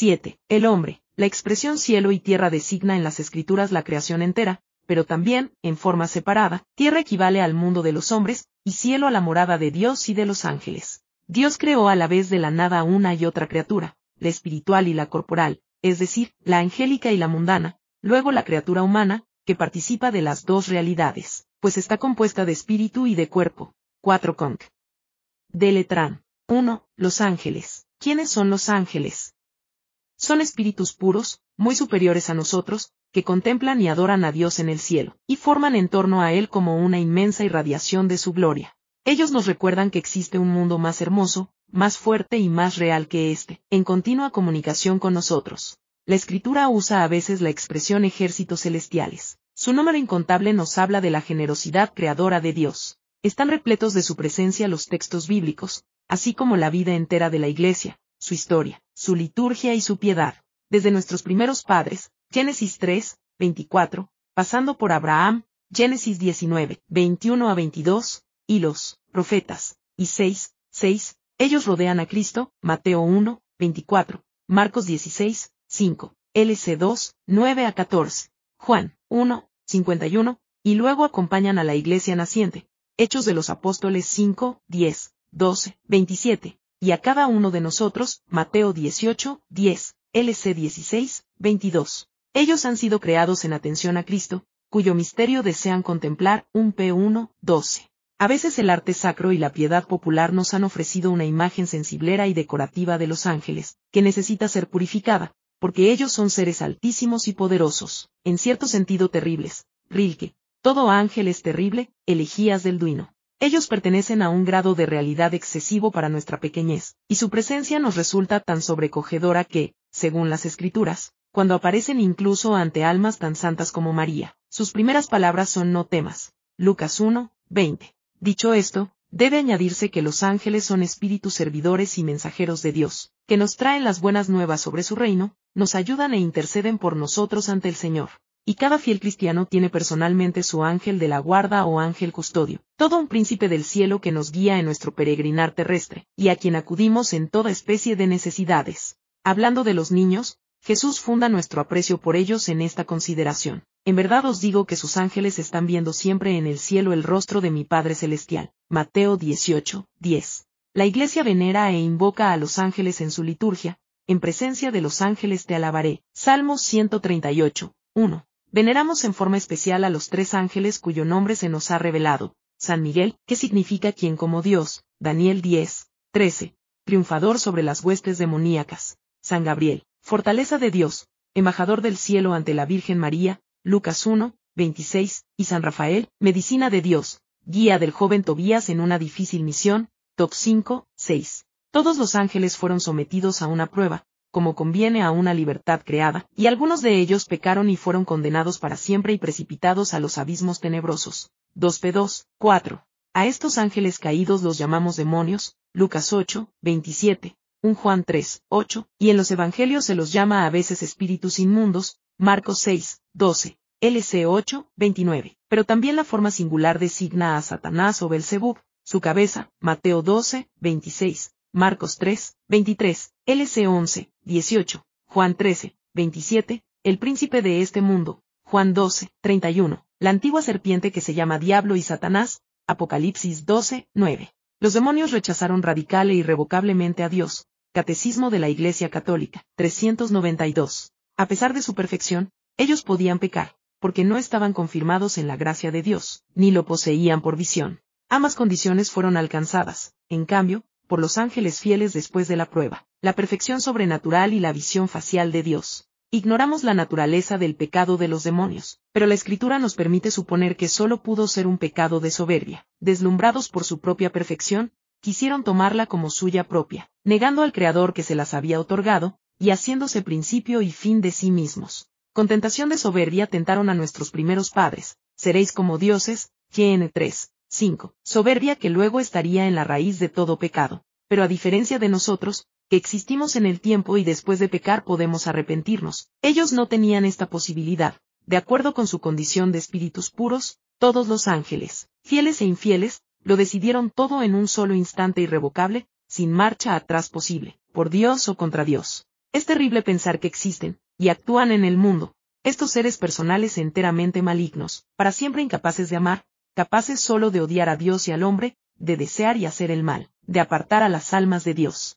7. El hombre. La expresión cielo y tierra designa en las escrituras la creación entera, pero también, en forma separada, tierra equivale al mundo de los hombres, y cielo a la morada de Dios y de los ángeles. Dios creó a la vez de la nada una y otra criatura, la espiritual y la corporal, es decir, la angélica y la mundana, luego la criatura humana, que participa de las dos realidades, pues está compuesta de espíritu y de cuerpo. 4 conc. De Letrán. 1. Los ángeles. ¿Quiénes son los ángeles? Son espíritus puros, muy superiores a nosotros, que contemplan y adoran a Dios en el cielo, y forman en torno a Él como una inmensa irradiación de su gloria. Ellos nos recuerdan que existe un mundo más hermoso, más fuerte y más real que este, en continua comunicación con nosotros. La escritura usa a veces la expresión ejércitos celestiales. Su número incontable nos habla de la generosidad creadora de Dios. Están repletos de su presencia los textos bíblicos, así como la vida entera de la Iglesia, su historia, su liturgia y su piedad. Desde nuestros primeros padres, Génesis 3, 24, pasando por Abraham, Génesis 19, 21 a 22, y los profetas, y 6, 6, ellos rodean a Cristo, Mateo 1, 24, Marcos 16, 5, LC 2, 9 a 14, Juan 1, 51, y luego acompañan a la iglesia naciente, Hechos de los Apóstoles 5, 10, 12, 27, y a cada uno de nosotros, Mateo 18, 10, LC 16, 22. Ellos han sido creados en atención a Cristo, cuyo misterio desean contemplar, un P1, 12. A veces el arte sacro y la piedad popular nos han ofrecido una imagen sensiblera y decorativa de los ángeles, que necesita ser purificada, porque ellos son seres altísimos y poderosos, en cierto sentido terribles. Rilke. Todo ángel es terrible, elegías del Duino. Ellos pertenecen a un grado de realidad excesivo para nuestra pequeñez, y su presencia nos resulta tan sobrecogedora que, según las escrituras, cuando aparecen incluso ante almas tan santas como María, sus primeras palabras son no temas. Lucas 1, 20. Dicho esto, debe añadirse que los ángeles son espíritus servidores y mensajeros de Dios, que nos traen las buenas nuevas sobre su reino, nos ayudan e interceden por nosotros ante el Señor. Y cada fiel cristiano tiene personalmente su ángel de la guarda o ángel custodio, todo un príncipe del cielo que nos guía en nuestro peregrinar terrestre, y a quien acudimos en toda especie de necesidades. Hablando de los niños, Jesús funda nuestro aprecio por ellos en esta consideración. En verdad os digo que sus ángeles están viendo siempre en el cielo el rostro de mi Padre Celestial. Mateo 18, 10. La Iglesia venera e invoca a los ángeles en su liturgia, en presencia de los ángeles te alabaré. Salmos 138, 1. Veneramos en forma especial a los tres ángeles cuyo nombre se nos ha revelado. San Miguel, que significa quien como Dios, Daniel 10, 13, triunfador sobre las huestes demoníacas. San Gabriel, fortaleza de Dios, embajador del cielo ante la Virgen María, Lucas 1, 26, y San Rafael, Medicina de Dios, guía del joven Tobías en una difícil misión, Top 5, 6. Todos los ángeles fueron sometidos a una prueba, como conviene a una libertad creada, y algunos de ellos pecaron y fueron condenados para siempre y precipitados a los abismos tenebrosos. 2p2, 4. A estos ángeles caídos los llamamos demonios, Lucas 8, 27, 1 Juan 3, 8, y en los evangelios se los llama a veces espíritus inmundos, Marcos 6, 12, LC 8, 29. Pero también la forma singular designa a Satanás o Belzebub, su cabeza, Mateo 12, 26, Marcos 3, 23, LC 11, 18, Juan 13, 27, el príncipe de este mundo, Juan 12, 31, la antigua serpiente que se llama Diablo y Satanás, Apocalipsis 12, 9. Los demonios rechazaron radical e irrevocablemente a Dios. Catecismo de la Iglesia Católica, 392. A pesar de su perfección, ellos podían pecar, porque no estaban confirmados en la gracia de Dios, ni lo poseían por visión. Ambas condiciones fueron alcanzadas, en cambio, por los ángeles fieles después de la prueba, la perfección sobrenatural y la visión facial de Dios. Ignoramos la naturaleza del pecado de los demonios, pero la escritura nos permite suponer que solo pudo ser un pecado de soberbia. Deslumbrados por su propia perfección, quisieron tomarla como suya propia, negando al Creador que se las había otorgado, y haciéndose principio y fin de sí mismos. Con tentación de soberbia tentaron a nuestros primeros padres, seréis como dioses, GN 3, 5, soberbia que luego estaría en la raíz de todo pecado. Pero a diferencia de nosotros, que existimos en el tiempo y después de pecar podemos arrepentirnos, ellos no tenían esta posibilidad, de acuerdo con su condición de espíritus puros, todos los ángeles, fieles e infieles, lo decidieron todo en un solo instante irrevocable, sin marcha atrás posible, por Dios o contra Dios. Es terrible pensar que existen, y actúan en el mundo, estos seres personales enteramente malignos, para siempre incapaces de amar, capaces solo de odiar a Dios y al hombre, de desear y hacer el mal, de apartar a las almas de Dios.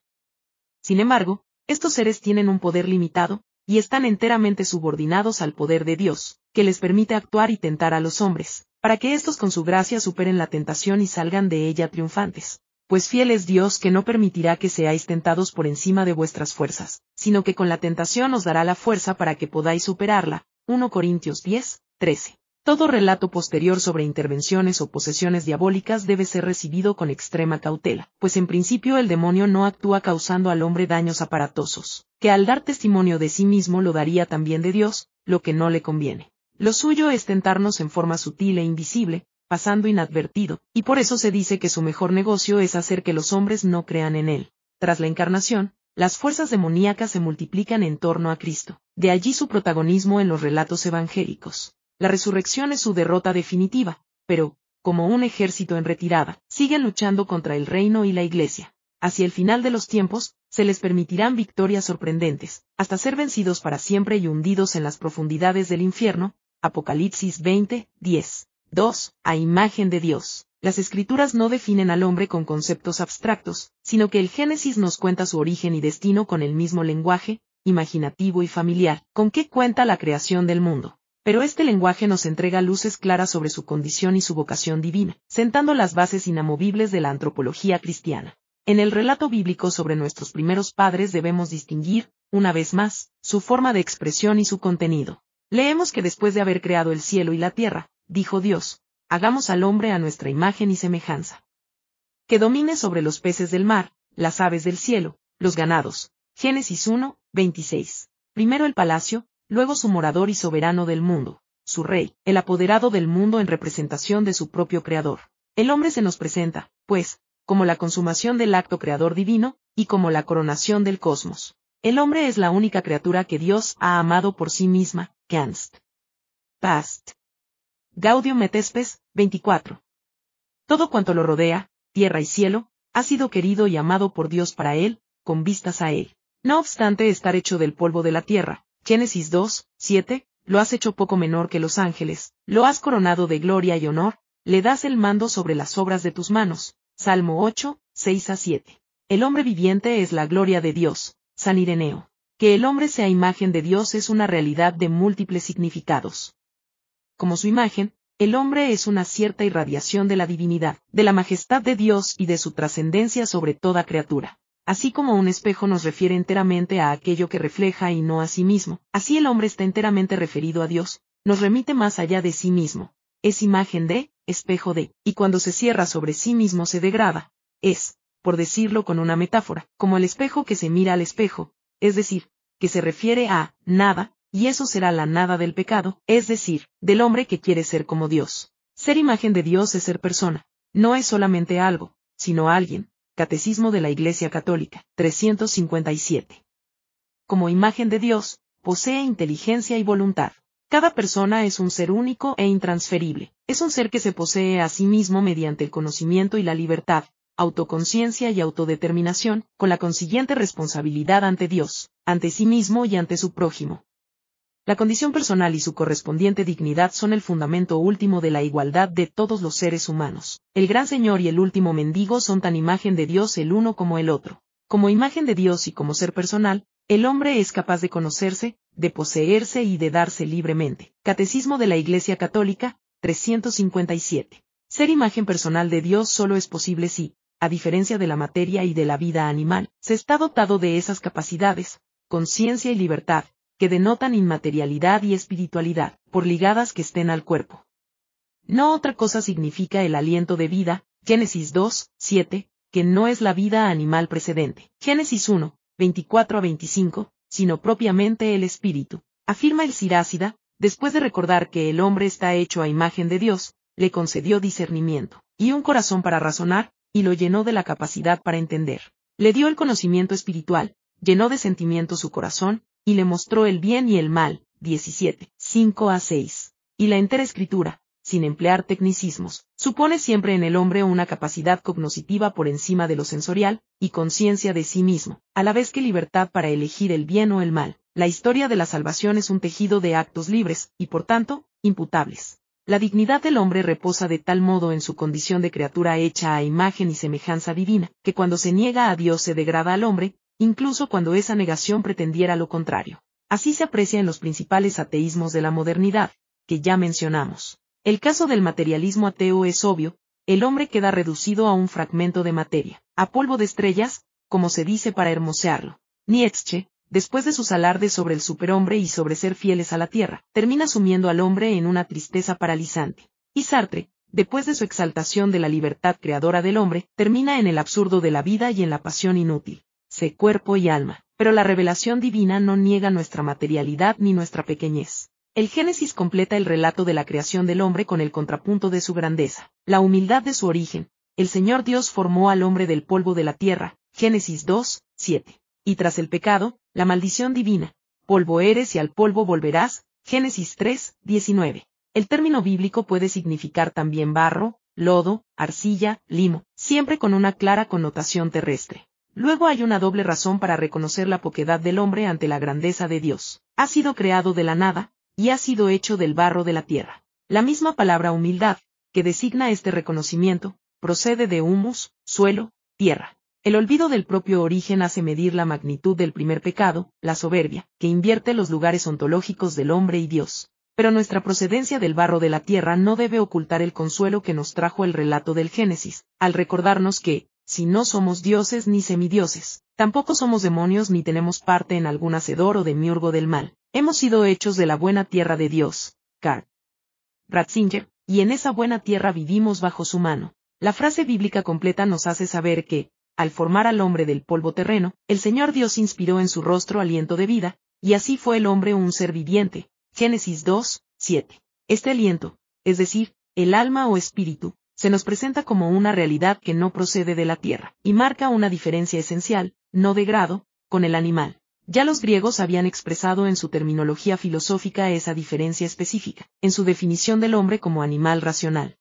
Sin embargo, estos seres tienen un poder limitado, y están enteramente subordinados al poder de Dios, que les permite actuar y tentar a los hombres, para que éstos con su gracia superen la tentación y salgan de ella triunfantes. Pues fiel es Dios que no permitirá que seáis tentados por encima de vuestras fuerzas, sino que con la tentación os dará la fuerza para que podáis superarla. 1 Corintios 10, 13. Todo relato posterior sobre intervenciones o posesiones diabólicas debe ser recibido con extrema cautela, pues en principio el demonio no actúa causando al hombre daños aparatosos, que al dar testimonio de sí mismo lo daría también de Dios, lo que no le conviene. Lo suyo es tentarnos en forma sutil e invisible, pasando inadvertido, y por eso se dice que su mejor negocio es hacer que los hombres no crean en él. Tras la encarnación, las fuerzas demoníacas se multiplican en torno a Cristo, de allí su protagonismo en los relatos evangélicos la resurrección es su derrota definitiva, pero, como un ejército en retirada, siguen luchando contra el reino y la iglesia. Hacia el final de los tiempos, se les permitirán victorias sorprendentes, hasta ser vencidos para siempre y hundidos en las profundidades del infierno. Apocalipsis 20, 10. 2. A imagen de Dios. Las escrituras no definen al hombre con conceptos abstractos, sino que el Génesis nos cuenta su origen y destino con el mismo lenguaje, imaginativo y familiar, con que cuenta la creación del mundo pero este lenguaje nos entrega luces claras sobre su condición y su vocación divina, sentando las bases inamovibles de la antropología cristiana. En el relato bíblico sobre nuestros primeros padres debemos distinguir, una vez más, su forma de expresión y su contenido. Leemos que después de haber creado el cielo y la tierra, dijo Dios, hagamos al hombre a nuestra imagen y semejanza. Que domine sobre los peces del mar, las aves del cielo, los ganados. Génesis 1, 26. Primero el palacio, luego su morador y soberano del mundo, su rey, el apoderado del mundo en representación de su propio creador. El hombre se nos presenta, pues, como la consumación del acto creador divino, y como la coronación del cosmos. El hombre es la única criatura que Dios ha amado por sí misma, Canst. Past. Gaudium et 24. Todo cuanto lo rodea, tierra y cielo, ha sido querido y amado por Dios para él, con vistas a él. No obstante estar hecho del polvo de la tierra, Génesis 2, 7, lo has hecho poco menor que los ángeles, lo has coronado de gloria y honor, le das el mando sobre las obras de tus manos. Salmo 8, 6 a 7. El hombre viviente es la gloria de Dios. San Ireneo. Que el hombre sea imagen de Dios es una realidad de múltiples significados. Como su imagen, el hombre es una cierta irradiación de la divinidad, de la majestad de Dios y de su trascendencia sobre toda criatura. Así como un espejo nos refiere enteramente a aquello que refleja y no a sí mismo, así el hombre está enteramente referido a Dios, nos remite más allá de sí mismo. Es imagen de, espejo de, y cuando se cierra sobre sí mismo se degrada. Es, por decirlo con una metáfora, como el espejo que se mira al espejo, es decir, que se refiere a, nada, y eso será la nada del pecado, es decir, del hombre que quiere ser como Dios. Ser imagen de Dios es ser persona, no es solamente algo, sino alguien, Catecismo de la Iglesia Católica, 357. Como imagen de Dios, posee inteligencia y voluntad. Cada persona es un ser único e intransferible. Es un ser que se posee a sí mismo mediante el conocimiento y la libertad, autoconciencia y autodeterminación, con la consiguiente responsabilidad ante Dios, ante sí mismo y ante su prójimo. La condición personal y su correspondiente dignidad son el fundamento último de la igualdad de todos los seres humanos. El gran Señor y el último mendigo son tan imagen de Dios el uno como el otro. Como imagen de Dios y como ser personal, el hombre es capaz de conocerse, de poseerse y de darse libremente. Catecismo de la Iglesia Católica, 357. Ser imagen personal de Dios solo es posible si, a diferencia de la materia y de la vida animal, se está dotado de esas capacidades, conciencia y libertad, que denotan inmaterialidad y espiritualidad, por ligadas que estén al cuerpo. No otra cosa significa el aliento de vida, Génesis 2, 7, que no es la vida animal precedente, Génesis 1, 24 a 25, sino propiamente el espíritu. Afirma el Sirácida, después de recordar que el hombre está hecho a imagen de Dios, le concedió discernimiento, y un corazón para razonar, y lo llenó de la capacidad para entender. Le dio el conocimiento espiritual, llenó de sentimiento su corazón, y le mostró el bien y el mal, 17, 5 a 6. Y la entera escritura, sin emplear tecnicismos, supone siempre en el hombre una capacidad cognoscitiva por encima de lo sensorial, y conciencia de sí mismo, a la vez que libertad para elegir el bien o el mal. La historia de la salvación es un tejido de actos libres, y por tanto, imputables. La dignidad del hombre reposa de tal modo en su condición de criatura hecha a imagen y semejanza divina, que cuando se niega a Dios se degrada al hombre, incluso cuando esa negación pretendiera lo contrario. Así se aprecia en los principales ateísmos de la modernidad, que ya mencionamos. El caso del materialismo ateo es obvio, el hombre queda reducido a un fragmento de materia, a polvo de estrellas, como se dice para hermosearlo. Nietzsche, después de sus alardes sobre el superhombre y sobre ser fieles a la tierra, termina sumiendo al hombre en una tristeza paralizante. Y Sartre, después de su exaltación de la libertad creadora del hombre, termina en el absurdo de la vida y en la pasión inútil. Sé cuerpo y alma. Pero la revelación divina no niega nuestra materialidad ni nuestra pequeñez. El Génesis completa el relato de la creación del hombre con el contrapunto de su grandeza, la humildad de su origen. El Señor Dios formó al hombre del polvo de la tierra, Génesis 2, 7. Y tras el pecado, la maldición divina, polvo eres y al polvo volverás, Génesis 3, 19. El término bíblico puede significar también barro, lodo, arcilla, limo, siempre con una clara connotación terrestre. Luego hay una doble razón para reconocer la poquedad del hombre ante la grandeza de Dios. Ha sido creado de la nada, y ha sido hecho del barro de la tierra. La misma palabra humildad, que designa este reconocimiento, procede de humus, suelo, tierra. El olvido del propio origen hace medir la magnitud del primer pecado, la soberbia, que invierte los lugares ontológicos del hombre y Dios. Pero nuestra procedencia del barro de la tierra no debe ocultar el consuelo que nos trajo el relato del Génesis, al recordarnos que, si no somos dioses ni semidioses, tampoco somos demonios ni tenemos parte en algún hacedor o demiurgo del mal, Hemos sido hechos de la buena tierra de Dios, Carl Ratzinger, y en esa buena tierra vivimos bajo su mano. La frase bíblica completa nos hace saber que, al formar al hombre del polvo terreno, el Señor Dios inspiró en su rostro aliento de vida, y así fue el hombre un ser viviente. Génesis 2, 7. Este aliento, es decir, el alma o espíritu, se nos presenta como una realidad que no procede de la tierra, y marca una diferencia esencial, no de grado, con el animal. Ya los griegos habían expresado en su terminología filosófica esa diferencia específica, en su definición del hombre como animal racional.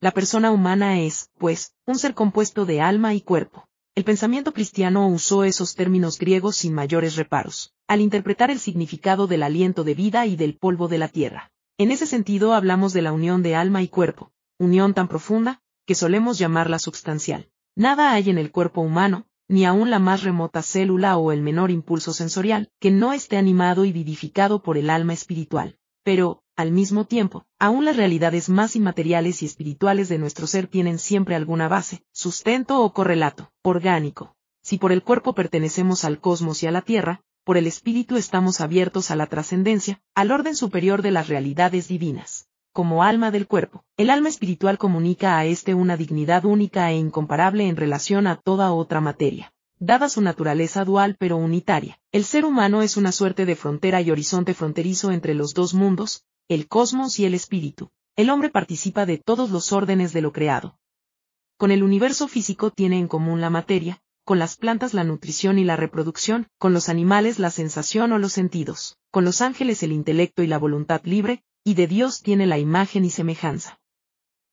La persona humana es, pues, un ser compuesto de alma y cuerpo. El pensamiento cristiano usó esos términos griegos sin mayores reparos, al interpretar el significado del aliento de vida y del polvo de la tierra. En ese sentido hablamos de la unión de alma y cuerpo, unión tan profunda, que solemos llamarla substancial. Nada hay en el cuerpo humano, ni aun la más remota célula o el menor impulso sensorial, que no esté animado y vivificado por el alma espiritual. Pero, al mismo tiempo, aún las realidades más inmateriales y espirituales de nuestro ser tienen siempre alguna base, sustento o correlato, orgánico. Si por el cuerpo pertenecemos al cosmos y a la Tierra, por el espíritu estamos abiertos a la trascendencia, al orden superior de las realidades divinas como alma del cuerpo. El alma espiritual comunica a éste una dignidad única e incomparable en relación a toda otra materia. Dada su naturaleza dual pero unitaria, el ser humano es una suerte de frontera y horizonte fronterizo entre los dos mundos, el cosmos y el espíritu. El hombre participa de todos los órdenes de lo creado. Con el universo físico tiene en común la materia, con las plantas la nutrición y la reproducción, con los animales la sensación o los sentidos, con los ángeles el intelecto y la voluntad libre, y de Dios tiene la imagen y semejanza.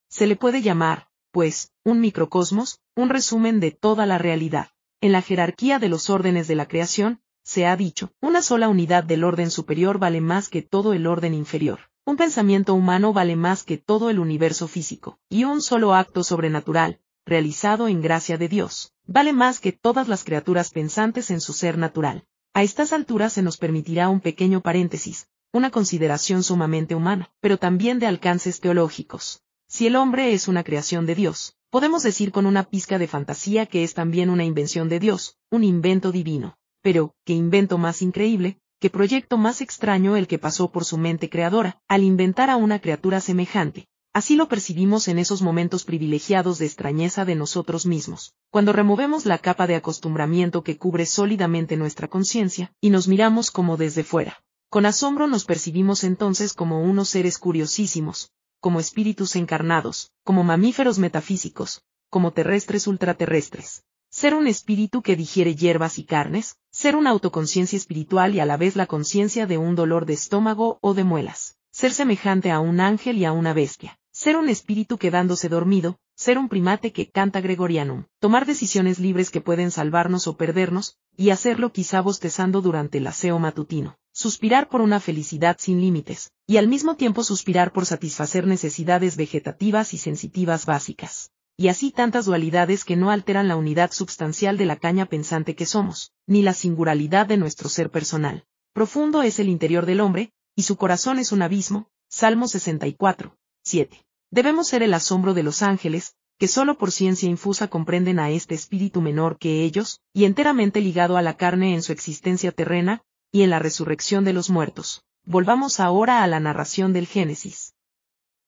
Se le puede llamar, pues, un microcosmos, un resumen de toda la realidad. En la jerarquía de los órdenes de la creación, se ha dicho, una sola unidad del orden superior vale más que todo el orden inferior. Un pensamiento humano vale más que todo el universo físico, y un solo acto sobrenatural, realizado en gracia de Dios, vale más que todas las criaturas pensantes en su ser natural. A estas alturas se nos permitirá un pequeño paréntesis, una consideración sumamente humana, pero también de alcances teológicos. Si el hombre es una creación de Dios, podemos decir con una pizca de fantasía que es también una invención de Dios, un invento divino. Pero, ¿qué invento más increíble, qué proyecto más extraño el que pasó por su mente creadora, al inventar a una criatura semejante? Así lo percibimos en esos momentos privilegiados de extrañeza de nosotros mismos, cuando removemos la capa de acostumbramiento que cubre sólidamente nuestra conciencia, y nos miramos como desde fuera. Con asombro nos percibimos entonces como unos seres curiosísimos, como espíritus encarnados, como mamíferos metafísicos, como terrestres ultraterrestres. Ser un espíritu que digiere hierbas y carnes, ser una autoconciencia espiritual y a la vez la conciencia de un dolor de estómago o de muelas, ser semejante a un ángel y a una bestia, ser un espíritu quedándose dormido, ser un primate que canta gregorianum, tomar decisiones libres que pueden salvarnos o perdernos, y hacerlo quizá bostezando durante el aseo matutino, suspirar por una felicidad sin límites, y al mismo tiempo suspirar por satisfacer necesidades vegetativas y sensitivas básicas. Y así tantas dualidades que no alteran la unidad substancial de la caña pensante que somos, ni la singularidad de nuestro ser personal. Profundo es el interior del hombre, y su corazón es un abismo. Salmo 64, 7. Debemos ser el asombro de los ángeles, que solo por ciencia infusa comprenden a este espíritu menor que ellos, y enteramente ligado a la carne en su existencia terrena, y en la resurrección de los muertos. Volvamos ahora a la narración del Génesis.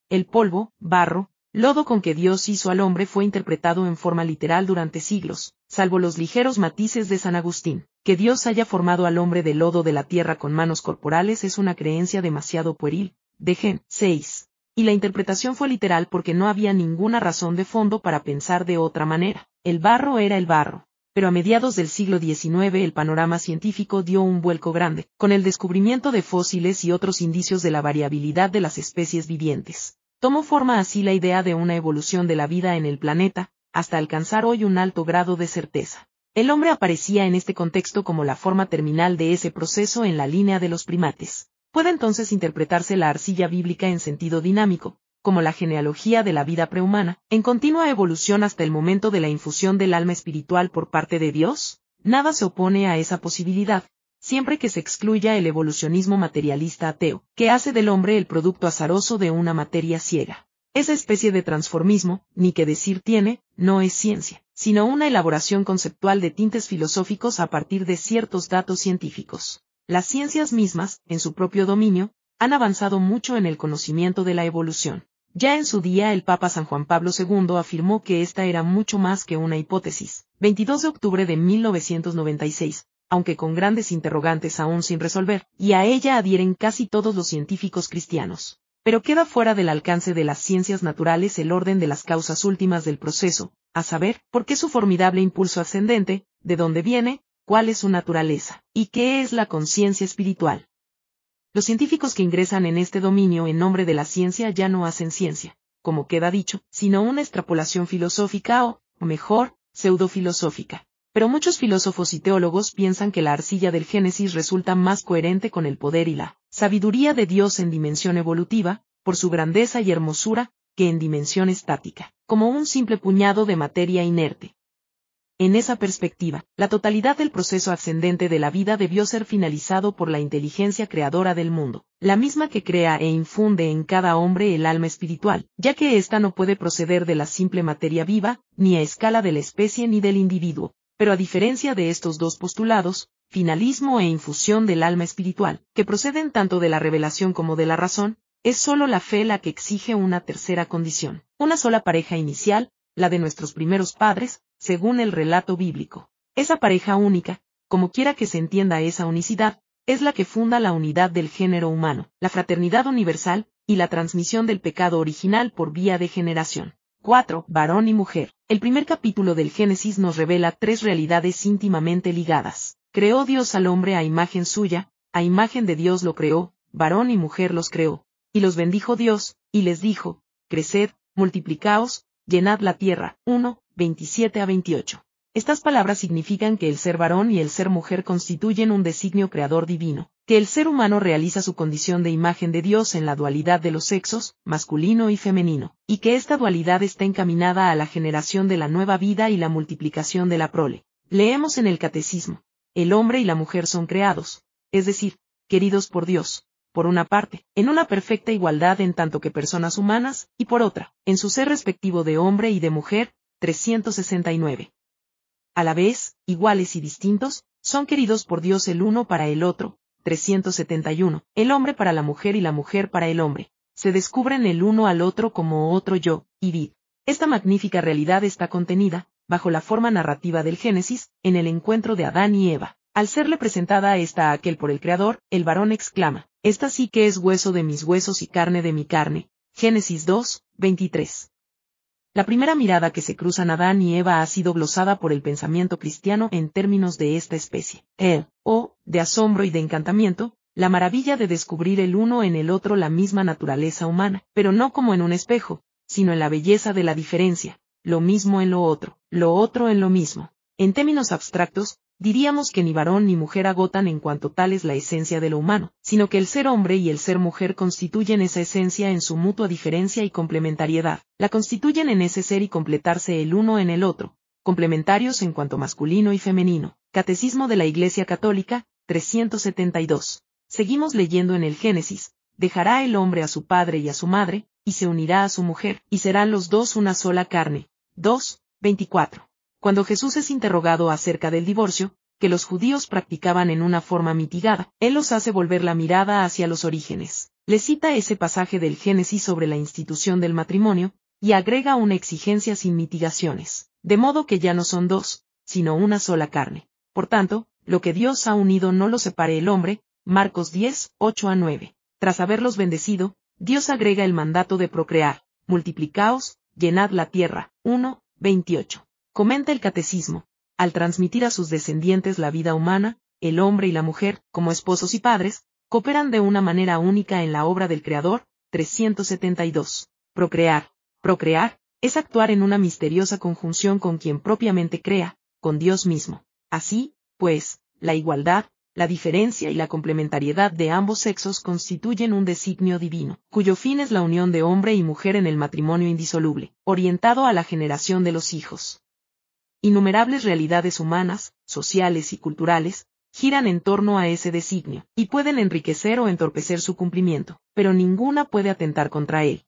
El polvo, barro, lodo con que Dios hizo al hombre fue interpretado en forma literal durante siglos, salvo los ligeros matices de San Agustín. Que Dios haya formado al hombre del lodo de la tierra con manos corporales es una creencia demasiado pueril. De Gen 6 y la interpretación fue literal porque no había ninguna razón de fondo para pensar de otra manera. El barro era el barro. Pero a mediados del siglo XIX el panorama científico dio un vuelco grande, con el descubrimiento de fósiles y otros indicios de la variabilidad de las especies vivientes. Tomó forma así la idea de una evolución de la vida en el planeta, hasta alcanzar hoy un alto grado de certeza. El hombre aparecía en este contexto como la forma terminal de ese proceso en la línea de los primates. Puede entonces interpretarse la arcilla bíblica en sentido dinámico, como la genealogía de la vida prehumana, en continua evolución hasta el momento de la infusión del alma espiritual por parte de Dios? Nada se opone a esa posibilidad, siempre que se excluya el evolucionismo materialista ateo, que hace del hombre el producto azaroso de una materia ciega. Esa especie de transformismo, ni que decir tiene, no es ciencia, sino una elaboración conceptual de tintes filosóficos a partir de ciertos datos científicos. Las ciencias mismas, en su propio dominio, han avanzado mucho en el conocimiento de la evolución. Ya en su día el Papa San Juan Pablo II afirmó que esta era mucho más que una hipótesis. 22 de octubre de 1996, aunque con grandes interrogantes aún sin resolver, y a ella adhieren casi todos los científicos cristianos. Pero queda fuera del alcance de las ciencias naturales el orden de las causas últimas del proceso, a saber, por qué su formidable impulso ascendente, de dónde viene, cuál es su naturaleza, y qué es la conciencia espiritual. Los científicos que ingresan en este dominio en nombre de la ciencia ya no hacen ciencia, como queda dicho, sino una extrapolación filosófica o, mejor, pseudofilosófica. Pero muchos filósofos y teólogos piensan que la arcilla del Génesis resulta más coherente con el poder y la sabiduría de Dios en dimensión evolutiva, por su grandeza y hermosura, que en dimensión estática, como un simple puñado de materia inerte. En esa perspectiva, la totalidad del proceso ascendente de la vida debió ser finalizado por la inteligencia creadora del mundo, la misma que crea e infunde en cada hombre el alma espiritual, ya que ésta no puede proceder de la simple materia viva, ni a escala de la especie ni del individuo. Pero a diferencia de estos dos postulados, finalismo e infusión del alma espiritual, que proceden tanto de la revelación como de la razón, es sólo la fe la que exige una tercera condición, una sola pareja inicial, la de nuestros primeros padres, según el relato bíblico. Esa pareja única, como quiera que se entienda esa unicidad, es la que funda la unidad del género humano, la fraternidad universal, y la transmisión del pecado original por vía de generación. 4. Varón y mujer. El primer capítulo del Génesis nos revela tres realidades íntimamente ligadas. Creó Dios al hombre a imagen suya, a imagen de Dios lo creó, varón y mujer los creó. Y los bendijo Dios, y les dijo, Creced, multiplicaos, llenad la tierra. 1, 27 a 28. Estas palabras significan que el ser varón y el ser mujer constituyen un designio creador divino, que el ser humano realiza su condición de imagen de Dios en la dualidad de los sexos, masculino y femenino, y que esta dualidad está encaminada a la generación de la nueva vida y la multiplicación de la prole. Leemos en el Catecismo, el hombre y la mujer son creados, es decir, queridos por Dios, por una parte, en una perfecta igualdad en tanto que personas humanas, y por otra, en su ser respectivo de hombre y de mujer, 369. A la vez, iguales y distintos, son queridos por Dios el uno para el otro, 371, el hombre para la mujer y la mujer para el hombre. Se descubren el uno al otro como otro yo, y vid. Esta magnífica realidad está contenida, bajo la forma narrativa del Génesis, en el encuentro de Adán y Eva. Al serle presentada esta a aquel por el Creador, el varón exclama, Esta sí que es hueso de mis huesos y carne de mi carne. Génesis 2, 23. La primera mirada que se cruzan Adán y Eva ha sido glosada por el pensamiento cristiano en términos de esta especie. El, o, de asombro y de encantamiento, la maravilla de descubrir el uno en el otro la misma naturaleza humana, pero no como en un espejo, sino en la belleza de la diferencia, lo mismo en lo otro, lo otro en lo mismo. En términos abstractos, diríamos que ni varón ni mujer agotan en cuanto tal es la esencia de lo humano, sino que el ser hombre y el ser mujer constituyen esa esencia en su mutua diferencia y complementariedad, la constituyen en ese ser y completarse el uno en el otro, complementarios en cuanto masculino y femenino. Catecismo de la Iglesia Católica, 372. Seguimos leyendo en el Génesis, dejará el hombre a su padre y a su madre, y se unirá a su mujer, y serán los dos una sola carne. 2, 24. Cuando Jesús es interrogado acerca del divorcio, que los judíos practicaban en una forma mitigada, él los hace volver la mirada hacia los orígenes. Le cita ese pasaje del Génesis sobre la institución del matrimonio, y agrega una exigencia sin mitigaciones, de modo que ya no son dos, sino una sola carne. Por tanto, lo que Dios ha unido no lo separe el hombre, Marcos 10, 8 a 9. Tras haberlos bendecido, Dios agrega el mandato de procrear, multiplicaos, llenad la tierra. 1, 28. Comenta el catecismo. Al transmitir a sus descendientes la vida humana, el hombre y la mujer, como esposos y padres, cooperan de una manera única en la obra del Creador. 372. Procrear. Procrear, es actuar en una misteriosa conjunción con quien propiamente crea, con Dios mismo. Así, pues, la igualdad, la diferencia y la complementariedad de ambos sexos constituyen un designio divino, cuyo fin es la unión de hombre y mujer en el matrimonio indisoluble, orientado a la generación de los hijos. Innumerables realidades humanas, sociales y culturales, giran en torno a ese designio, y pueden enriquecer o entorpecer su cumplimiento, pero ninguna puede atentar contra él.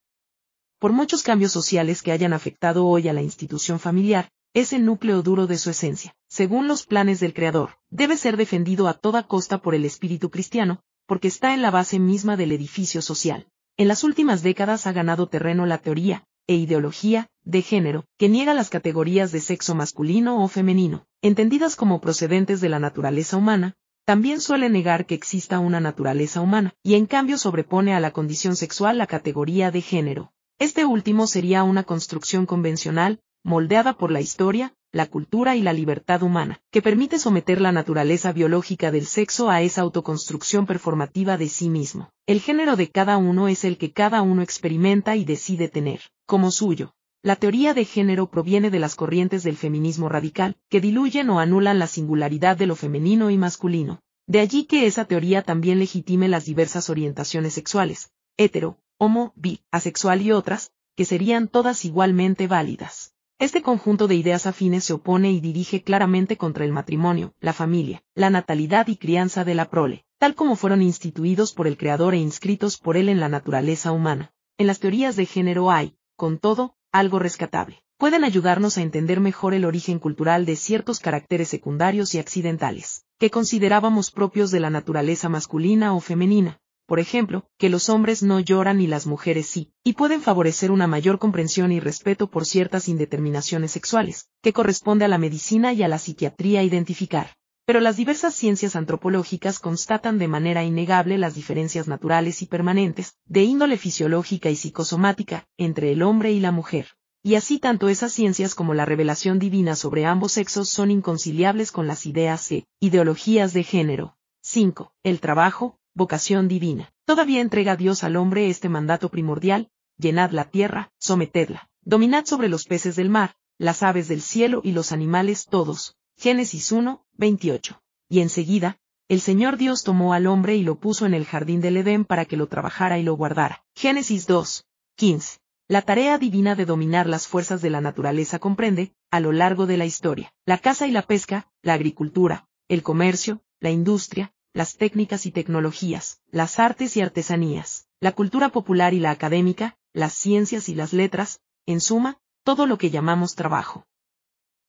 Por muchos cambios sociales que hayan afectado hoy a la institución familiar, es el núcleo duro de su esencia. Según los planes del Creador, debe ser defendido a toda costa por el espíritu cristiano, porque está en la base misma del edificio social. En las últimas décadas ha ganado terreno la teoría, e ideología, de género, que niega las categorías de sexo masculino o femenino, entendidas como procedentes de la naturaleza humana, también suele negar que exista una naturaleza humana, y en cambio sobrepone a la condición sexual la categoría de género. Este último sería una construcción convencional, moldeada por la historia, la cultura y la libertad humana, que permite someter la naturaleza biológica del sexo a esa autoconstrucción performativa de sí mismo. El género de cada uno es el que cada uno experimenta y decide tener, como suyo. La teoría de género proviene de las corrientes del feminismo radical, que diluyen o anulan la singularidad de lo femenino y masculino. De allí que esa teoría también legitime las diversas orientaciones sexuales, hetero, homo, bi, asexual y otras, que serían todas igualmente válidas. Este conjunto de ideas afines se opone y dirige claramente contra el matrimonio, la familia, la natalidad y crianza de la prole, tal como fueron instituidos por el Creador e inscritos por él en la naturaleza humana. En las teorías de género hay, con todo, algo rescatable. Pueden ayudarnos a entender mejor el origen cultural de ciertos caracteres secundarios y accidentales, que considerábamos propios de la naturaleza masculina o femenina, por ejemplo, que los hombres no lloran y las mujeres sí, y pueden favorecer una mayor comprensión y respeto por ciertas indeterminaciones sexuales, que corresponde a la medicina y a la psiquiatría identificar. Pero las diversas ciencias antropológicas constatan de manera innegable las diferencias naturales y permanentes, de índole fisiológica y psicosomática, entre el hombre y la mujer. Y así tanto esas ciencias como la revelación divina sobre ambos sexos son inconciliables con las ideas e ideologías de género. 5. El trabajo, vocación divina. Todavía entrega Dios al hombre este mandato primordial, llenad la tierra, sometedla, dominad sobre los peces del mar, las aves del cielo y los animales todos. Génesis 1, 28. Y enseguida, el Señor Dios tomó al hombre y lo puso en el jardín del Edén para que lo trabajara y lo guardara. Génesis 2, 15. La tarea divina de dominar las fuerzas de la naturaleza comprende, a lo largo de la historia, la caza y la pesca, la agricultura, el comercio, la industria, las técnicas y tecnologías, las artes y artesanías, la cultura popular y la académica, las ciencias y las letras, en suma, todo lo que llamamos trabajo.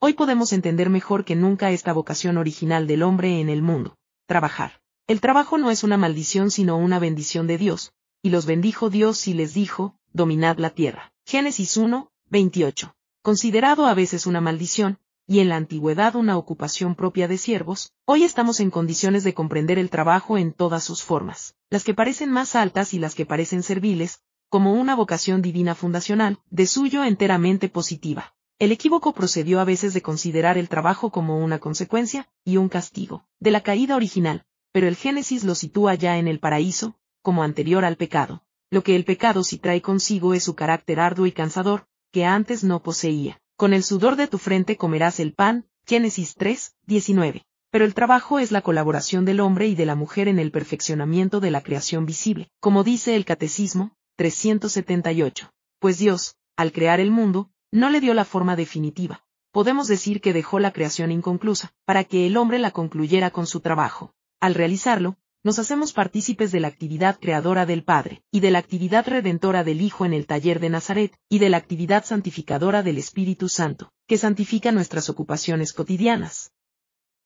Hoy podemos entender mejor que nunca esta vocación original del hombre en el mundo, trabajar. El trabajo no es una maldición sino una bendición de Dios, y los bendijo Dios y les dijo, dominad la tierra. Génesis 1, 28. Considerado a veces una maldición, y en la antigüedad una ocupación propia de siervos, hoy estamos en condiciones de comprender el trabajo en todas sus formas, las que parecen más altas y las que parecen serviles, como una vocación divina fundacional, de suyo enteramente positiva. El equívoco procedió a veces de considerar el trabajo como una consecuencia, y un castigo, de la caída original, pero el Génesis lo sitúa ya en el paraíso, como anterior al pecado. Lo que el pecado sí trae consigo es su carácter arduo y cansador, que antes no poseía. Con el sudor de tu frente comerás el pan, Génesis 3, 19. Pero el trabajo es la colaboración del hombre y de la mujer en el perfeccionamiento de la creación visible, como dice el Catecismo, 378. Pues Dios, al crear el mundo, no le dio la forma definitiva. Podemos decir que dejó la creación inconclusa, para que el hombre la concluyera con su trabajo. Al realizarlo, nos hacemos partícipes de la actividad creadora del Padre, y de la actividad redentora del Hijo en el taller de Nazaret, y de la actividad santificadora del Espíritu Santo, que santifica nuestras ocupaciones cotidianas.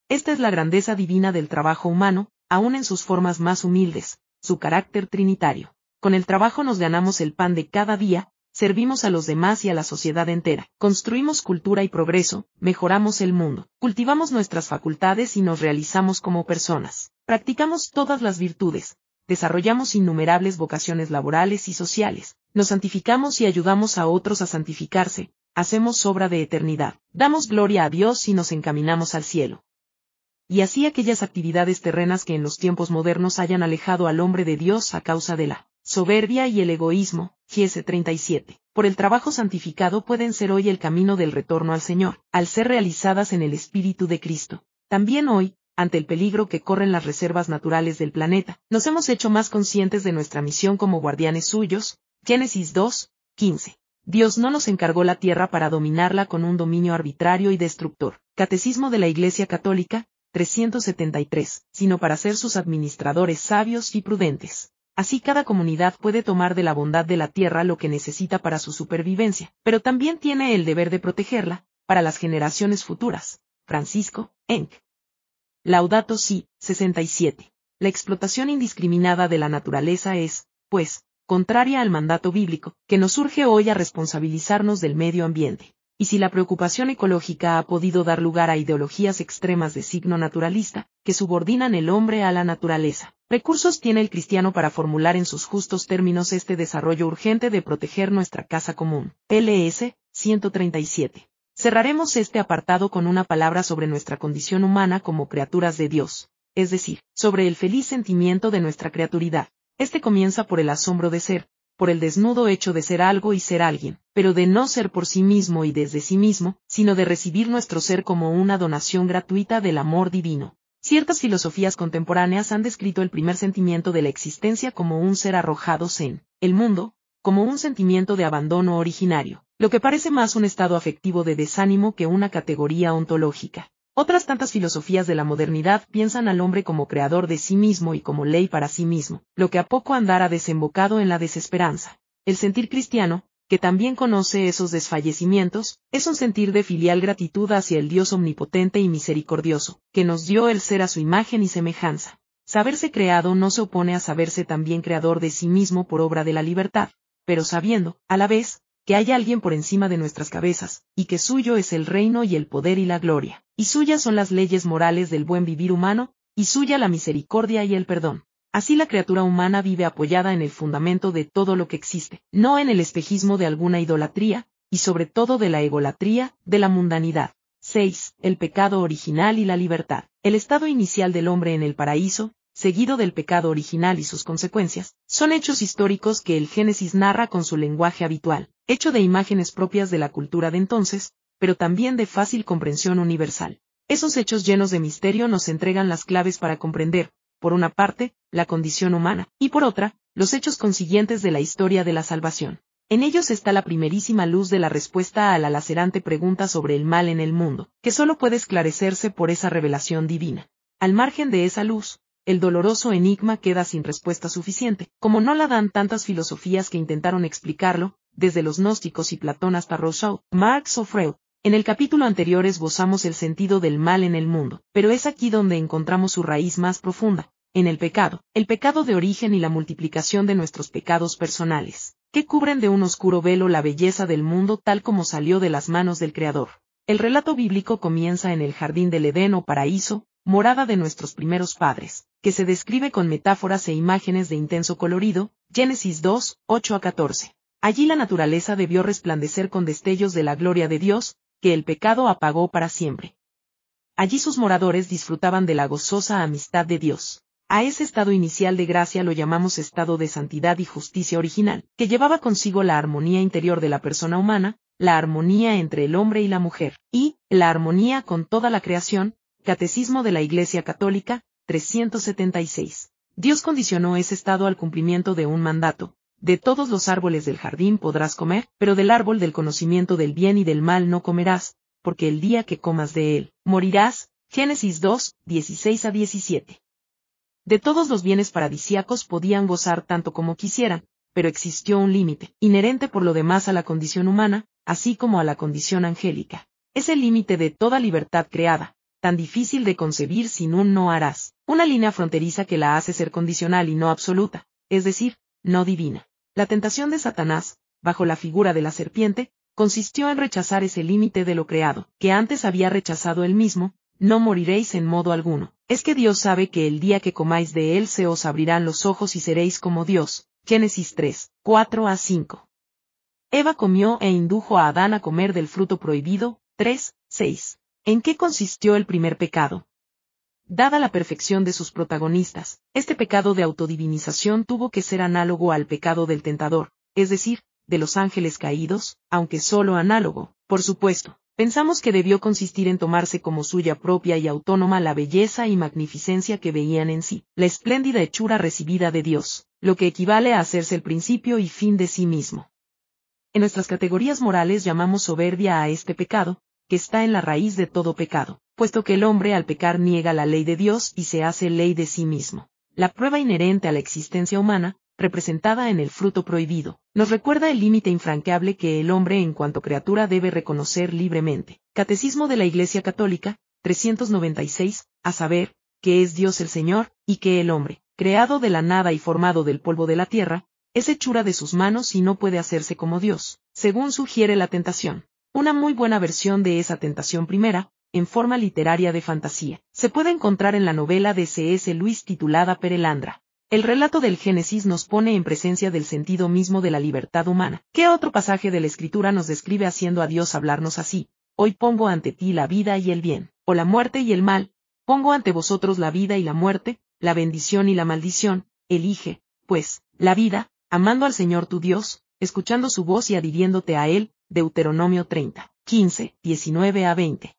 Esta es la grandeza divina del trabajo humano, aun en sus formas más humildes, su carácter trinitario. Con el trabajo nos ganamos el pan de cada día, servimos a los demás y a la sociedad entera, construimos cultura y progreso, mejoramos el mundo, cultivamos nuestras facultades y nos realizamos como personas, practicamos todas las virtudes, desarrollamos innumerables vocaciones laborales y sociales, nos santificamos y ayudamos a otros a santificarse, hacemos obra de eternidad, damos gloria a Dios y nos encaminamos al cielo. Y así aquellas actividades terrenas que en los tiempos modernos hayan alejado al hombre de Dios a causa de la soberbia y el egoísmo, Giese 37. Por el trabajo santificado pueden ser hoy el camino del retorno al Señor, al ser realizadas en el Espíritu de Cristo. También hoy, ante el peligro que corren las reservas naturales del planeta, nos hemos hecho más conscientes de nuestra misión como guardianes suyos, Génesis 2, 15. Dios no nos encargó la tierra para dominarla con un dominio arbitrario y destructor. Catecismo de la Iglesia Católica, 373, sino para ser sus administradores sabios y prudentes. Así cada comunidad puede tomar de la bondad de la tierra lo que necesita para su supervivencia, pero también tiene el deber de protegerla, para las generaciones futuras. Francisco, Enc. Laudato Si, 67. La explotación indiscriminada de la naturaleza es, pues, contraria al mandato bíblico, que nos urge hoy a responsabilizarnos del medio ambiente. Y si la preocupación ecológica ha podido dar lugar a ideologías extremas de signo naturalista, que subordinan el hombre a la naturaleza, recursos tiene el cristiano para formular en sus justos términos este desarrollo urgente de proteger nuestra casa común. LS 137. Cerraremos este apartado con una palabra sobre nuestra condición humana como criaturas de Dios, es decir, sobre el feliz sentimiento de nuestra criaturidad. Este comienza por el asombro de ser, por el desnudo hecho de ser algo y ser alguien, pero de no ser por sí mismo y desde sí mismo, sino de recibir nuestro ser como una donación gratuita del amor divino. Ciertas filosofías contemporáneas han descrito el primer sentimiento de la existencia como un ser arrojados en el mundo, como un sentimiento de abandono originario, lo que parece más un estado afectivo de desánimo que una categoría ontológica. Otras tantas filosofías de la modernidad piensan al hombre como creador de sí mismo y como ley para sí mismo, lo que a poco andar ha desembocado en la desesperanza. El sentir cristiano, que también conoce esos desfallecimientos, es un sentir de filial gratitud hacia el Dios omnipotente y misericordioso, que nos dio el ser a su imagen y semejanza. Saberse creado no se opone a saberse también creador de sí mismo por obra de la libertad, pero sabiendo, a la vez, que hay alguien por encima de nuestras cabezas, y que suyo es el reino y el poder y la gloria, y suyas son las leyes morales del buen vivir humano, y suya la misericordia y el perdón. Así la criatura humana vive apoyada en el fundamento de todo lo que existe, no en el espejismo de alguna idolatría, y sobre todo de la egolatría, de la mundanidad. 6. El pecado original y la libertad. El estado inicial del hombre en el paraíso, seguido del pecado original y sus consecuencias, son hechos históricos que el Génesis narra con su lenguaje habitual, hecho de imágenes propias de la cultura de entonces, pero también de fácil comprensión universal. Esos hechos llenos de misterio nos entregan las claves para comprender, por una parte, la condición humana, y por otra, los hechos consiguientes de la historia de la salvación. En ellos está la primerísima luz de la respuesta a la lacerante pregunta sobre el mal en el mundo, que solo puede esclarecerse por esa revelación divina. Al margen de esa luz, el doloroso enigma queda sin respuesta suficiente, como no la dan tantas filosofías que intentaron explicarlo, desde los gnósticos y Platón hasta Rousseau, Marx o Freud. En el capítulo anterior esbozamos el sentido del mal en el mundo, pero es aquí donde encontramos su raíz más profunda, en el pecado, el pecado de origen y la multiplicación de nuestros pecados personales, que cubren de un oscuro velo la belleza del mundo tal como salió de las manos del Creador. El relato bíblico comienza en el jardín del Edén o paraíso, morada de nuestros primeros padres, que se describe con metáforas e imágenes de intenso colorido, Génesis 2, 8 a 14. Allí la naturaleza debió resplandecer con destellos de la gloria de Dios, que el pecado apagó para siempre. Allí sus moradores disfrutaban de la gozosa amistad de Dios. A ese estado inicial de gracia lo llamamos estado de santidad y justicia original, que llevaba consigo la armonía interior de la persona humana, la armonía entre el hombre y la mujer, y, la armonía con toda la creación, Catecismo de la Iglesia Católica, 376. Dios condicionó ese estado al cumplimiento de un mandato. De todos los árboles del jardín podrás comer, pero del árbol del conocimiento del bien y del mal no comerás, porque el día que comas de él, morirás. Génesis 2, 16 a 17. De todos los bienes paradisíacos podían gozar tanto como quisieran, pero existió un límite, inherente por lo demás a la condición humana, así como a la condición angélica. Es el límite de toda libertad creada, tan difícil de concebir sin un no harás, una línea fronteriza que la hace ser condicional y no absoluta, es decir, no divina. La tentación de Satanás, bajo la figura de la serpiente, consistió en rechazar ese límite de lo creado, que antes había rechazado él mismo, no moriréis en modo alguno. Es que Dios sabe que el día que comáis de él se os abrirán los ojos y seréis como Dios. Génesis 3, 4 a 5. Eva comió e indujo a Adán a comer del fruto prohibido. 3, 6. ¿En qué consistió el primer pecado? Dada la perfección de sus protagonistas, este pecado de autodivinización tuvo que ser análogo al pecado del tentador, es decir, de los ángeles caídos, aunque solo análogo, por supuesto. Pensamos que debió consistir en tomarse como suya propia y autónoma la belleza y magnificencia que veían en sí, la espléndida hechura recibida de Dios, lo que equivale a hacerse el principio y fin de sí mismo. En nuestras categorías morales llamamos soberbia a este pecado, que está en la raíz de todo pecado, puesto que el hombre al pecar niega la ley de Dios y se hace ley de sí mismo. La prueba inherente a la existencia humana, representada en el fruto prohibido, nos recuerda el límite infranqueable que el hombre en cuanto criatura debe reconocer libremente. Catecismo de la Iglesia Católica, 396, a saber, que es Dios el Señor, y que el hombre, creado de la nada y formado del polvo de la tierra, es hechura de sus manos y no puede hacerse como Dios, según sugiere la tentación. Una muy buena versión de esa tentación primera, en forma literaria de fantasía, se puede encontrar en la novela de C.S. Luis titulada Perelandra. El relato del Génesis nos pone en presencia del sentido mismo de la libertad humana. ¿Qué otro pasaje de la Escritura nos describe haciendo a Dios hablarnos así? Hoy pongo ante ti la vida y el bien, o la muerte y el mal, pongo ante vosotros la vida y la muerte, la bendición y la maldición, elige, pues, la vida, amando al Señor tu Dios, escuchando su voz y adhiriéndote a Él, Deuteronomio 30, 15, 19 a 20.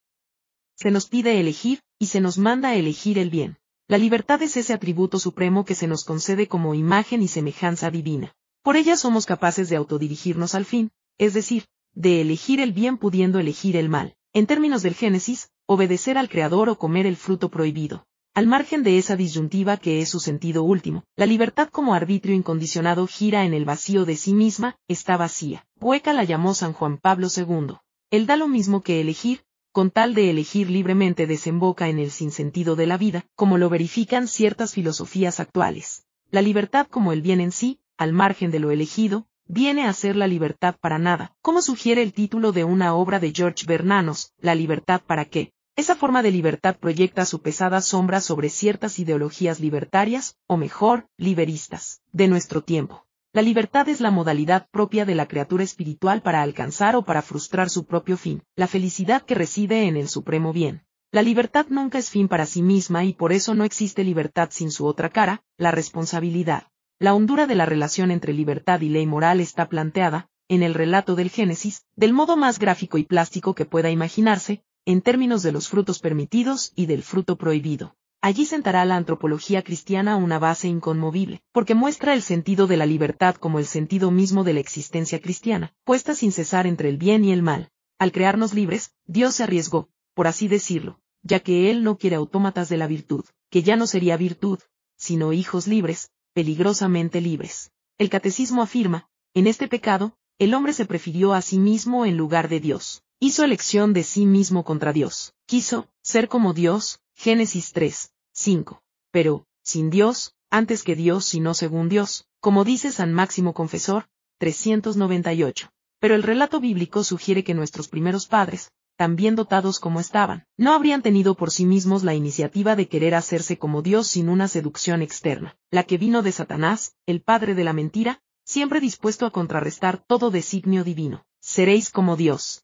Se nos pide elegir, y se nos manda elegir el bien. La libertad es ese atributo supremo que se nos concede como imagen y semejanza divina. Por ella somos capaces de autodirigirnos al fin, es decir, de elegir el bien pudiendo elegir el mal. En términos del Génesis, obedecer al Creador o comer el fruto prohibido. Al margen de esa disyuntiva que es su sentido último, la libertad como arbitrio incondicionado gira en el vacío de sí misma, está vacía. Hueca la llamó San Juan Pablo II. Él da lo mismo que elegir, con tal de elegir libremente desemboca en el sinsentido de la vida, como lo verifican ciertas filosofías actuales. La libertad como el bien en sí, al margen de lo elegido, viene a ser la libertad para nada, como sugiere el título de una obra de George Bernanos, La libertad para qué, esa forma de libertad proyecta su pesada sombra sobre ciertas ideologías libertarias, o mejor, liberistas, de nuestro tiempo. La libertad es la modalidad propia de la criatura espiritual para alcanzar o para frustrar su propio fin, la felicidad que reside en el supremo bien. La libertad nunca es fin para sí misma y por eso no existe libertad sin su otra cara, la responsabilidad. La hondura de la relación entre libertad y ley moral está planteada, en el relato del Génesis, del modo más gráfico y plástico que pueda imaginarse, en términos de los frutos permitidos y del fruto prohibido. Allí sentará la antropología cristiana una base inconmovible, porque muestra el sentido de la libertad como el sentido mismo de la existencia cristiana, puesta sin cesar entre el bien y el mal. Al crearnos libres, Dios se arriesgó, por así decirlo, ya que Él no quiere autómatas de la virtud, que ya no sería virtud, sino hijos libres, peligrosamente libres. El catecismo afirma, en este pecado, el hombre se prefirió a sí mismo en lugar de Dios. Hizo elección de sí mismo contra Dios. Quiso, ser como Dios, Génesis 3, 5. Pero, sin Dios, antes que Dios sino según Dios, como dice San Máximo Confesor, 398. Pero el relato bíblico sugiere que nuestros primeros padres, tan bien dotados como estaban, no habrían tenido por sí mismos la iniciativa de querer hacerse como Dios sin una seducción externa, la que vino de Satanás, el padre de la mentira, siempre dispuesto a contrarrestar todo designio divino. Seréis como Dios.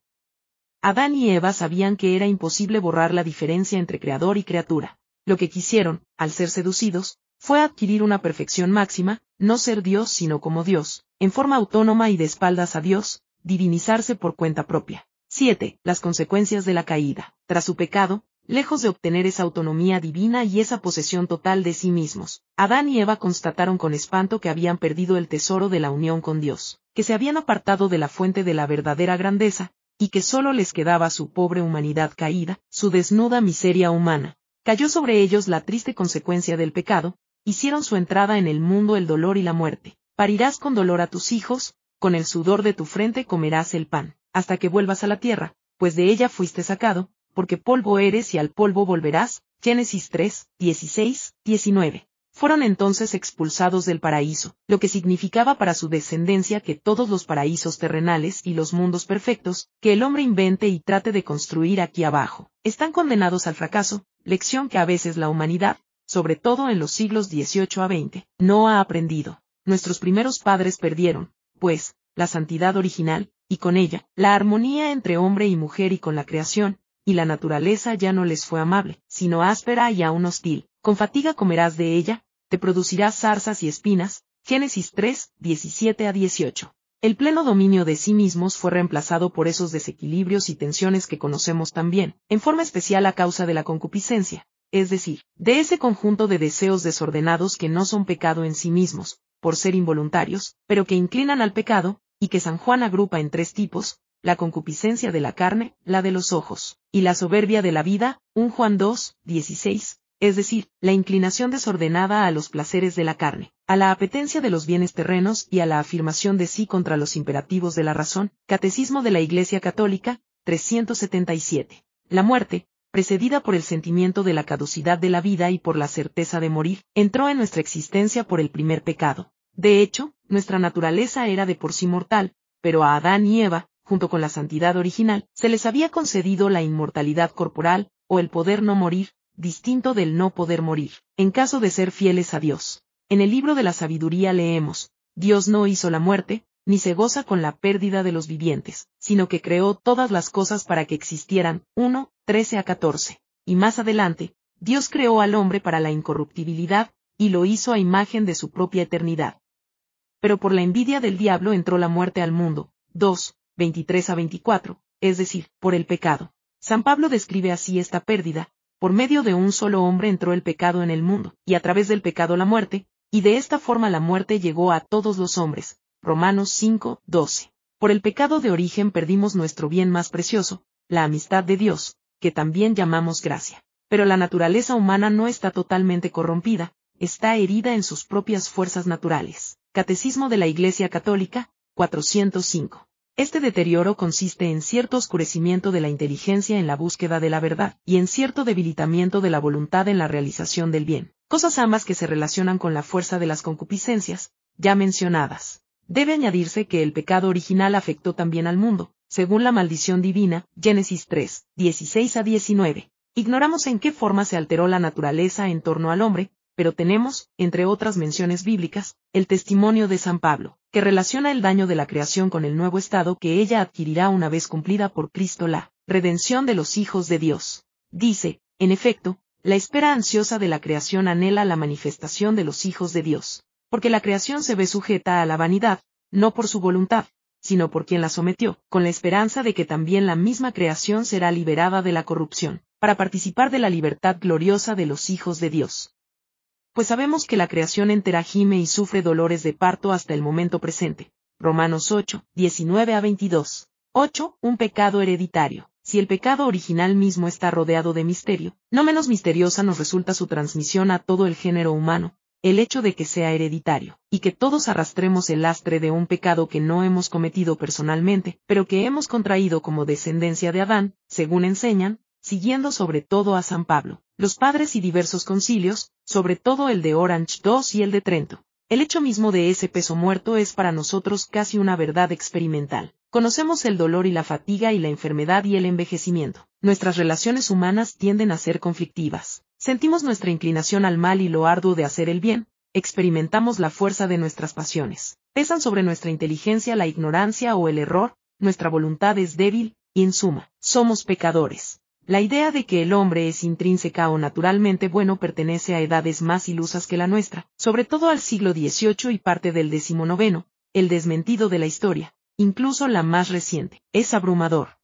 Adán y Eva sabían que era imposible borrar la diferencia entre creador y criatura. Lo que quisieron, al ser seducidos, fue adquirir una perfección máxima, no ser Dios sino como Dios, en forma autónoma y de espaldas a Dios, divinizarse por cuenta propia. 7. Las consecuencias de la caída. Tras su pecado, lejos de obtener esa autonomía divina y esa posesión total de sí mismos, Adán y Eva constataron con espanto que habían perdido el tesoro de la unión con Dios, que se habían apartado de la fuente de la verdadera grandeza, y que solo les quedaba su pobre humanidad caída, su desnuda miseria humana. Cayó sobre ellos la triste consecuencia del pecado, hicieron su entrada en el mundo el dolor y la muerte. Parirás con dolor a tus hijos, con el sudor de tu frente comerás el pan, hasta que vuelvas a la tierra, pues de ella fuiste sacado, porque polvo eres y al polvo volverás. Génesis 3, 16, 19. Fueron entonces expulsados del paraíso, lo que significaba para su descendencia que todos los paraísos terrenales y los mundos perfectos, que el hombre invente y trate de construir aquí abajo, están condenados al fracaso, lección que a veces la humanidad, sobre todo en los siglos XVIII a XX, no ha aprendido. Nuestros primeros padres perdieron, pues, la santidad original, y con ella, la armonía entre hombre y mujer y con la creación, y la naturaleza ya no les fue amable, sino áspera y aún hostil. Con fatiga comerás de ella, te producirás zarzas y espinas. Génesis 3, 17 a 18. El pleno dominio de sí mismos fue reemplazado por esos desequilibrios y tensiones que conocemos también, en forma especial a causa de la concupiscencia, es decir, de ese conjunto de deseos desordenados que no son pecado en sí mismos, por ser involuntarios, pero que inclinan al pecado, y que San Juan agrupa en tres tipos, la concupiscencia de la carne, la de los ojos, y la soberbia de la vida, 1 Juan 2, 16, es decir, la inclinación desordenada a los placeres de la carne, a la apetencia de los bienes terrenos y a la afirmación de sí contra los imperativos de la razón, Catecismo de la Iglesia Católica, 377. La muerte, precedida por el sentimiento de la caducidad de la vida y por la certeza de morir, entró en nuestra existencia por el primer pecado. De hecho, nuestra naturaleza era de por sí mortal, pero a Adán y Eva, junto con la santidad original, se les había concedido la inmortalidad corporal, o el poder no morir, distinto del no poder morir, en caso de ser fieles a Dios. En el libro de la sabiduría leemos, Dios no hizo la muerte, ni se goza con la pérdida de los vivientes, sino que creó todas las cosas para que existieran, 1, 13 a 14. Y más adelante, Dios creó al hombre para la incorruptibilidad, y lo hizo a imagen de su propia eternidad. Pero por la envidia del diablo entró la muerte al mundo, 2, 23 a 24, es decir, por el pecado. San Pablo describe así esta pérdida, por medio de un solo hombre entró el pecado en el mundo, y a través del pecado la muerte, y de esta forma la muerte llegó a todos los hombres. Romanos 5, 12. Por el pecado de origen perdimos nuestro bien más precioso, la amistad de Dios, que también llamamos gracia. Pero la naturaleza humana no está totalmente corrompida, está herida en sus propias fuerzas naturales. Catecismo de la Iglesia Católica, 405. Este deterioro consiste en cierto oscurecimiento de la inteligencia en la búsqueda de la verdad, y en cierto debilitamiento de la voluntad en la realización del bien, cosas ambas que se relacionan con la fuerza de las concupiscencias, ya mencionadas. Debe añadirse que el pecado original afectó también al mundo, según la maldición divina, Génesis 3, 16 a 19. Ignoramos en qué forma se alteró la naturaleza en torno al hombre, pero tenemos, entre otras menciones bíblicas, el testimonio de San Pablo, que relaciona el daño de la creación con el nuevo estado que ella adquirirá una vez cumplida por Cristo la redención de los hijos de Dios. Dice, en efecto, la espera ansiosa de la creación anhela la manifestación de los hijos de Dios, porque la creación se ve sujeta a la vanidad, no por su voluntad, sino por quien la sometió, con la esperanza de que también la misma creación será liberada de la corrupción, para participar de la libertad gloriosa de los hijos de Dios pues sabemos que la creación entera gime y sufre dolores de parto hasta el momento presente. Romanos 8, 19 a 22. 8. Un pecado hereditario. Si el pecado original mismo está rodeado de misterio, no menos misteriosa nos resulta su transmisión a todo el género humano, el hecho de que sea hereditario, y que todos arrastremos el lastre de un pecado que no hemos cometido personalmente, pero que hemos contraído como descendencia de Adán, según enseñan, siguiendo sobre todo a San Pablo los padres y diversos concilios, sobre todo el de Orange II y el de Trento. El hecho mismo de ese peso muerto es para nosotros casi una verdad experimental. Conocemos el dolor y la fatiga y la enfermedad y el envejecimiento. Nuestras relaciones humanas tienden a ser conflictivas. Sentimos nuestra inclinación al mal y lo arduo de hacer el bien. Experimentamos la fuerza de nuestras pasiones. Pesan sobre nuestra inteligencia la ignorancia o el error. Nuestra voluntad es débil, y en suma, somos pecadores. La idea de que el hombre es intrínseca o naturalmente bueno pertenece a edades más ilusas que la nuestra, sobre todo al siglo XVIII y parte del XIX, el desmentido de la historia, incluso la más reciente, es abrumador.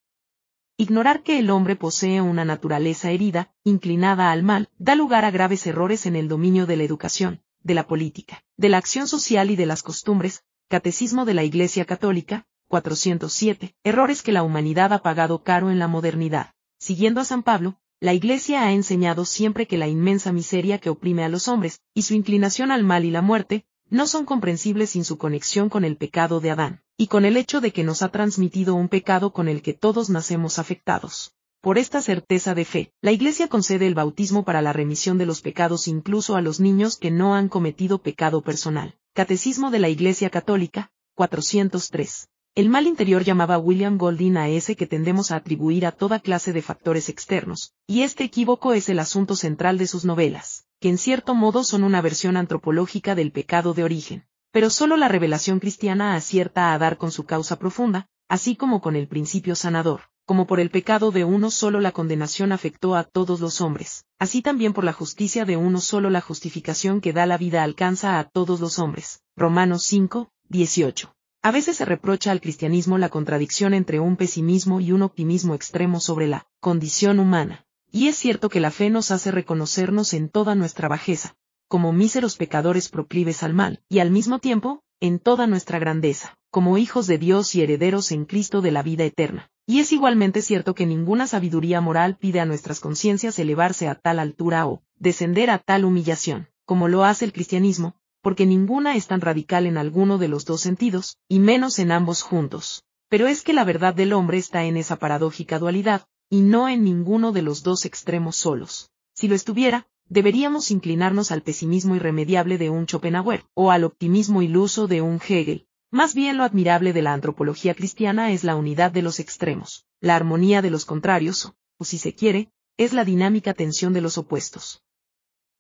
Ignorar que el hombre posee una naturaleza herida, inclinada al mal, da lugar a graves errores en el dominio de la educación, de la política, de la acción social y de las costumbres, Catecismo de la Iglesia Católica, 407, errores que la humanidad ha pagado caro en la modernidad. Siguiendo a San Pablo, la Iglesia ha enseñado siempre que la inmensa miseria que oprime a los hombres, y su inclinación al mal y la muerte, no son comprensibles sin su conexión con el pecado de Adán, y con el hecho de que nos ha transmitido un pecado con el que todos nacemos afectados. Por esta certeza de fe, la Iglesia concede el bautismo para la remisión de los pecados incluso a los niños que no han cometido pecado personal. Catecismo de la Iglesia Católica, 403. El mal interior llamaba William Golding a ese que tendemos a atribuir a toda clase de factores externos, y este equívoco es el asunto central de sus novelas, que en cierto modo son una versión antropológica del pecado de origen. Pero solo la revelación cristiana acierta a dar con su causa profunda, así como con el principio sanador, como por el pecado de uno solo la condenación afectó a todos los hombres, así también por la justicia de uno solo la justificación que da la vida alcanza a todos los hombres. Romanos 5, 18. A veces se reprocha al cristianismo la contradicción entre un pesimismo y un optimismo extremo sobre la condición humana. Y es cierto que la fe nos hace reconocernos en toda nuestra bajeza, como míseros pecadores proclives al mal, y al mismo tiempo, en toda nuestra grandeza, como hijos de Dios y herederos en Cristo de la vida eterna. Y es igualmente cierto que ninguna sabiduría moral pide a nuestras conciencias elevarse a tal altura o descender a tal humillación, como lo hace el cristianismo, porque ninguna es tan radical en alguno de los dos sentidos, y menos en ambos juntos. Pero es que la verdad del hombre está en esa paradójica dualidad, y no en ninguno de los dos extremos solos. Si lo estuviera, deberíamos inclinarnos al pesimismo irremediable de un Schopenhauer, o al optimismo iluso de un Hegel. Más bien lo admirable de la antropología cristiana es la unidad de los extremos, la armonía de los contrarios, o si se quiere, es la dinámica tensión de los opuestos.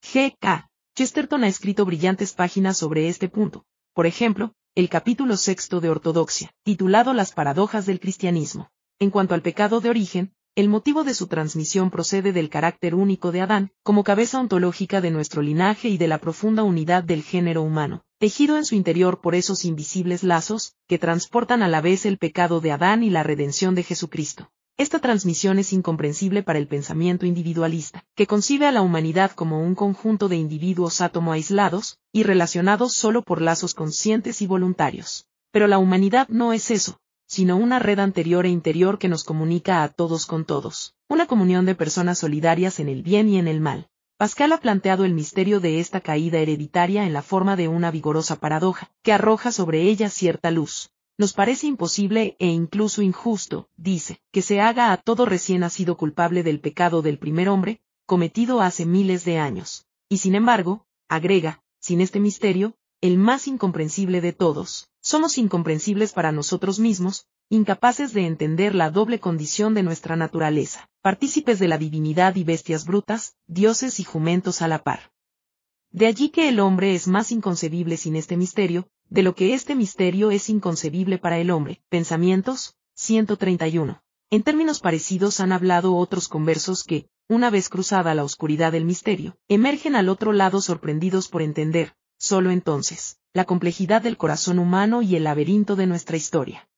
G.K. Chesterton ha escrito brillantes páginas sobre este punto. Por ejemplo, el capítulo sexto de Ortodoxia, titulado Las paradojas del cristianismo. En cuanto al pecado de origen, el motivo de su transmisión procede del carácter único de Adán, como cabeza ontológica de nuestro linaje y de la profunda unidad del género humano, tejido en su interior por esos invisibles lazos, que transportan a la vez el pecado de Adán y la redención de Jesucristo. Esta transmisión es incomprensible para el pensamiento individualista, que concibe a la humanidad como un conjunto de individuos átomo aislados, y relacionados solo por lazos conscientes y voluntarios. Pero la humanidad no es eso, sino una red anterior e interior que nos comunica a todos con todos, una comunión de personas solidarias en el bien y en el mal. Pascal ha planteado el misterio de esta caída hereditaria en la forma de una vigorosa paradoja, que arroja sobre ella cierta luz, nos parece imposible e incluso injusto, dice, que se haga a todo recién nacido culpable del pecado del primer hombre, cometido hace miles de años. Y sin embargo, agrega, sin este misterio, el más incomprensible de todos, somos incomprensibles para nosotros mismos, incapaces de entender la doble condición de nuestra naturaleza, partícipes de la divinidad y bestias brutas, dioses y jumentos a la par. De allí que el hombre es más inconcebible sin este misterio, de lo que este misterio es inconcebible para el hombre. Pensamientos, 131. En términos parecidos han hablado otros conversos que, una vez cruzada la oscuridad del misterio, emergen al otro lado sorprendidos por entender, solo entonces, la complejidad del corazón humano y el laberinto de nuestra historia.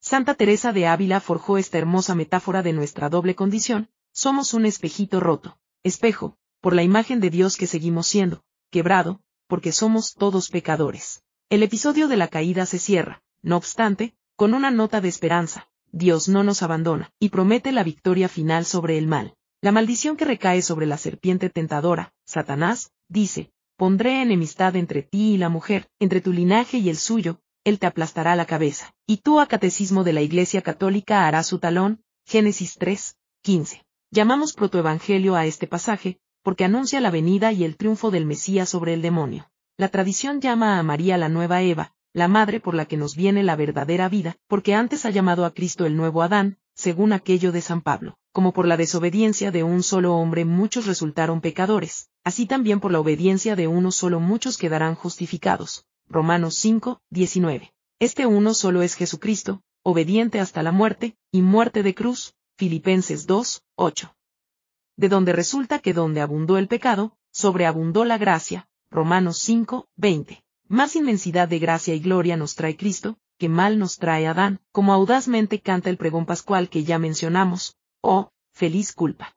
Santa Teresa de Ávila forjó esta hermosa metáfora de nuestra doble condición, somos un espejito roto, espejo, por la imagen de Dios que seguimos siendo, quebrado, porque somos todos pecadores. El episodio de la caída se cierra, no obstante, con una nota de esperanza. Dios no nos abandona, y promete la victoria final sobre el mal. La maldición que recae sobre la serpiente tentadora, Satanás, dice, pondré enemistad entre ti y la mujer, entre tu linaje y el suyo, él te aplastará la cabeza, y tú a catecismo de la Iglesia Católica harás su talón, Génesis 3, 15. Llamamos protoevangelio a este pasaje, porque anuncia la venida y el triunfo del Mesías sobre el demonio. La tradición llama a María la nueva Eva, la madre por la que nos viene la verdadera vida, porque antes ha llamado a Cristo el nuevo Adán, según aquello de San Pablo, como por la desobediencia de un solo hombre muchos resultaron pecadores, así también por la obediencia de uno solo muchos quedarán justificados. Romanos 5, 19. Este uno solo es Jesucristo, obediente hasta la muerte, y muerte de cruz, Filipenses 2, 8. De donde resulta que donde abundó el pecado, sobreabundó la gracia, Romanos 5, 20. Más inmensidad de gracia y gloria nos trae Cristo, que mal nos trae Adán, como audazmente canta el pregón pascual que ya mencionamos, oh, feliz culpa.